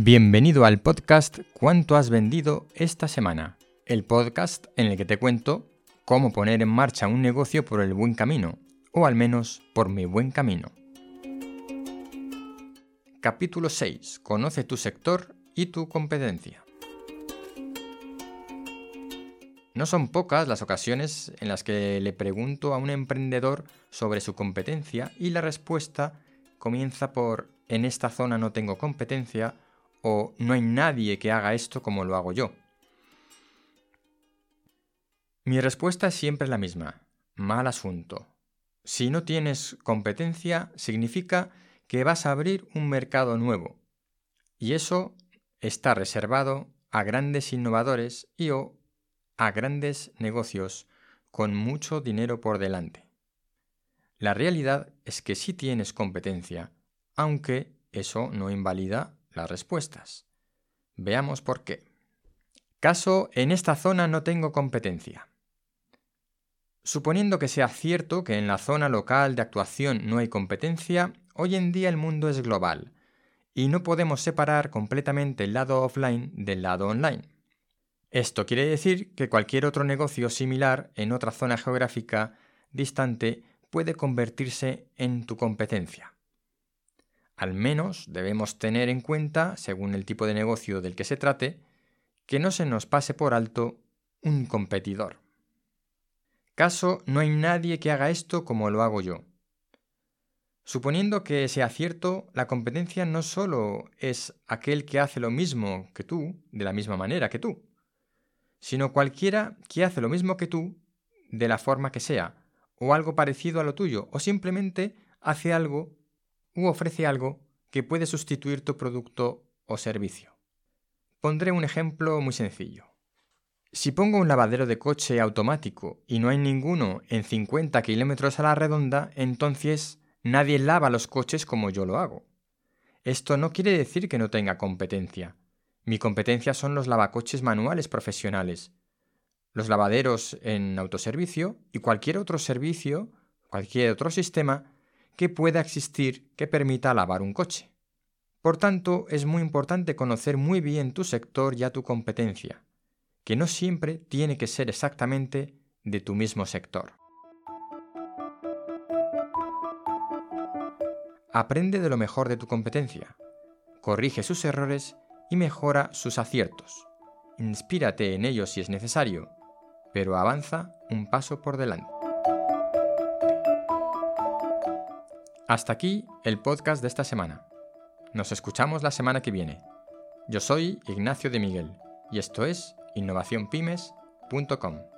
Bienvenido al podcast ¿Cuánto has vendido esta semana? El podcast en el que te cuento cómo poner en marcha un negocio por el buen camino, o al menos por mi buen camino. Capítulo 6. Conoce tu sector y tu competencia. No son pocas las ocasiones en las que le pregunto a un emprendedor sobre su competencia y la respuesta comienza por en esta zona no tengo competencia o no hay nadie que haga esto como lo hago yo. Mi respuesta es siempre la misma. Mal asunto. Si no tienes competencia, significa que vas a abrir un mercado nuevo. Y eso está reservado a grandes innovadores y o a grandes negocios con mucho dinero por delante. La realidad es que sí tienes competencia, aunque eso no invalida las respuestas. Veamos por qué. Caso, en esta zona no tengo competencia. Suponiendo que sea cierto que en la zona local de actuación no hay competencia, hoy en día el mundo es global y no podemos separar completamente el lado offline del lado online. Esto quiere decir que cualquier otro negocio similar en otra zona geográfica distante puede convertirse en tu competencia. Al menos debemos tener en cuenta, según el tipo de negocio del que se trate, que no se nos pase por alto un competidor. Caso, no hay nadie que haga esto como lo hago yo. Suponiendo que sea cierto, la competencia no solo es aquel que hace lo mismo que tú, de la misma manera que tú, sino cualquiera que hace lo mismo que tú, de la forma que sea, o algo parecido a lo tuyo, o simplemente hace algo u ofrece algo que puede sustituir tu producto o servicio. Pondré un ejemplo muy sencillo. Si pongo un lavadero de coche automático y no hay ninguno en 50 kilómetros a la redonda, entonces nadie lava los coches como yo lo hago. Esto no quiere decir que no tenga competencia, mi competencia son los lavacoches manuales profesionales, los lavaderos en autoservicio y cualquier otro servicio, cualquier otro sistema que pueda existir que permita lavar un coche. Por tanto, es muy importante conocer muy bien tu sector y a tu competencia, que no siempre tiene que ser exactamente de tu mismo sector. Aprende de lo mejor de tu competencia, corrige sus errores y mejora sus aciertos. Inspírate en ellos si es necesario, pero avanza un paso por delante. Hasta aquí el podcast de esta semana. Nos escuchamos la semana que viene. Yo soy Ignacio de Miguel y esto es innovacionpymes.com.